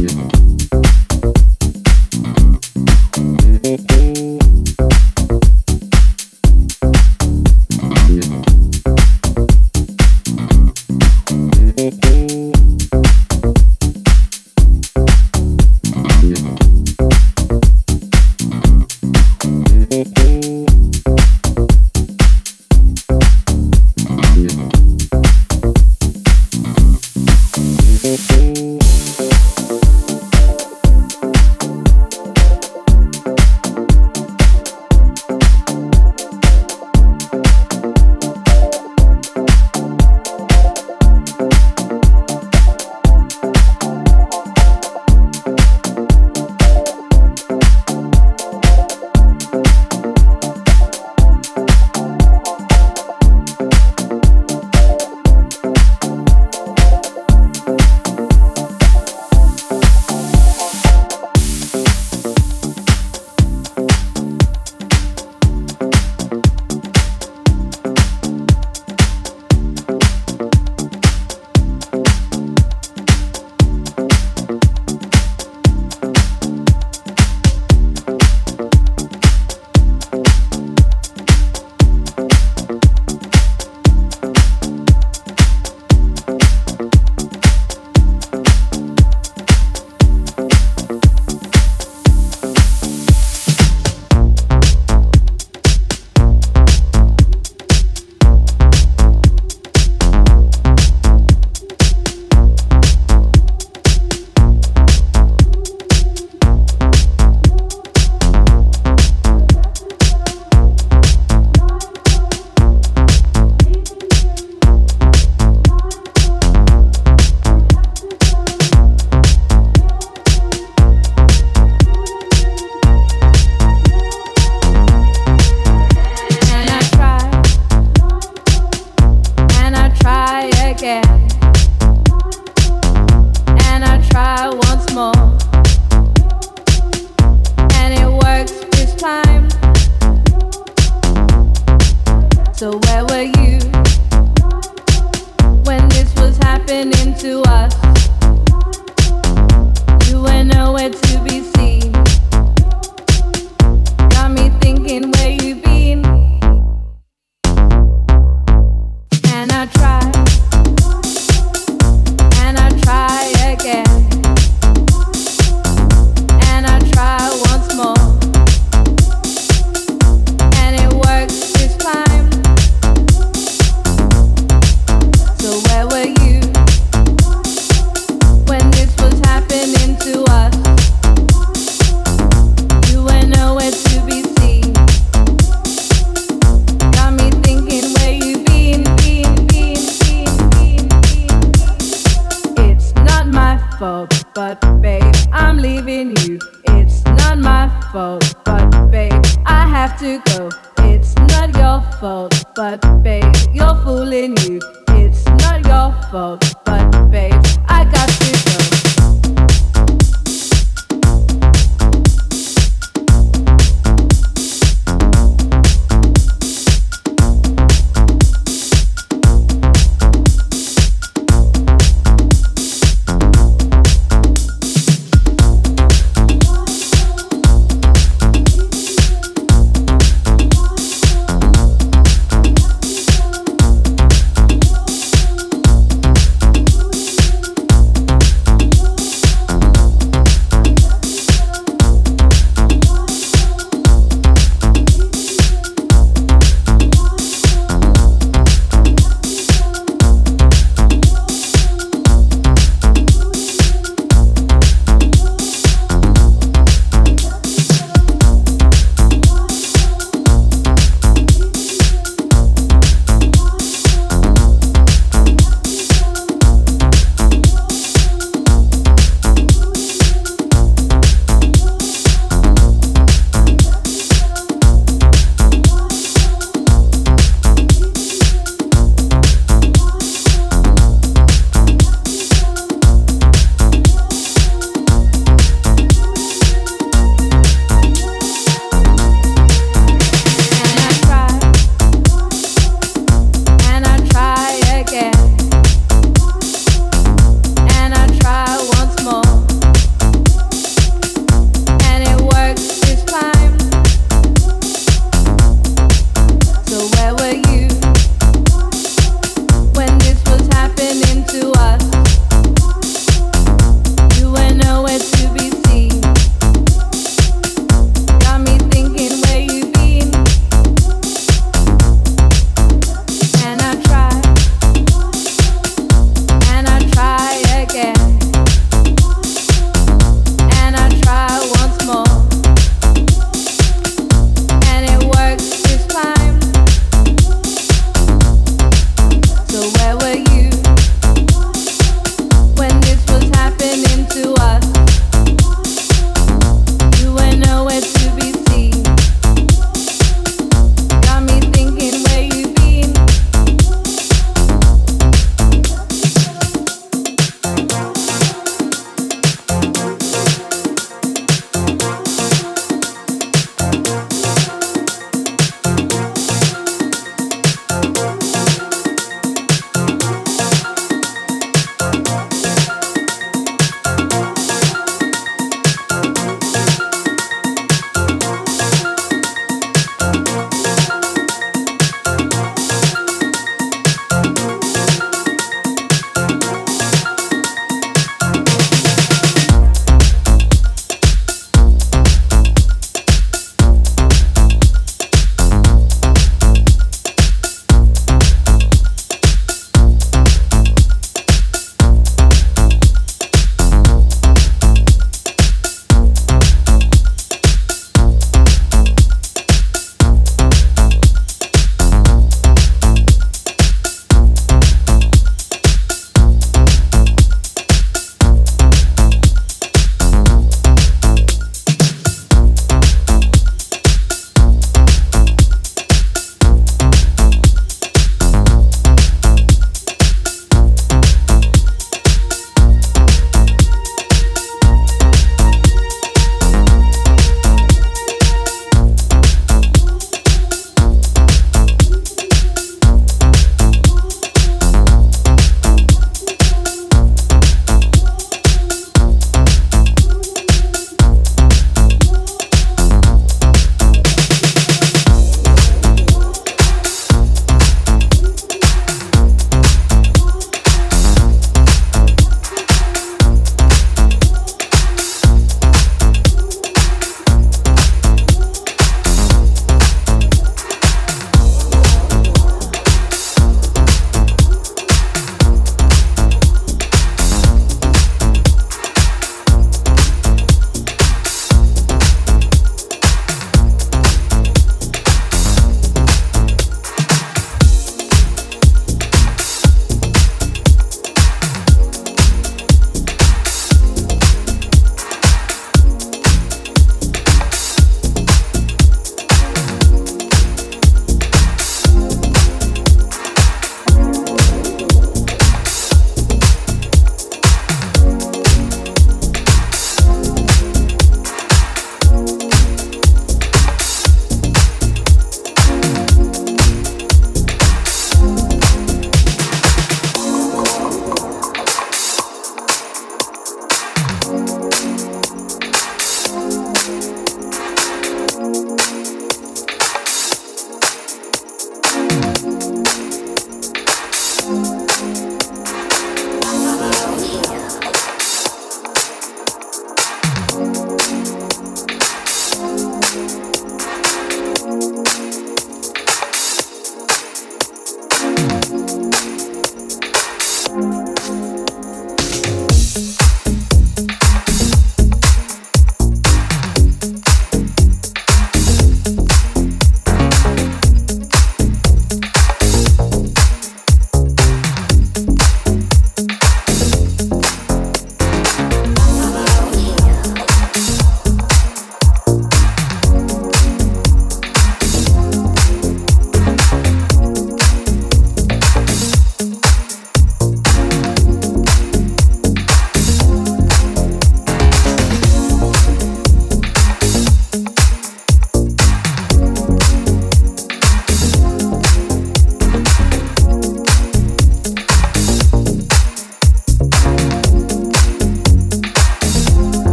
Yeah.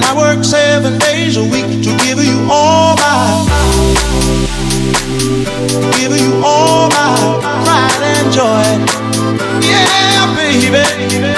And I work seven days a week to give you all my Give you all my pride and joy. Yeah, baby.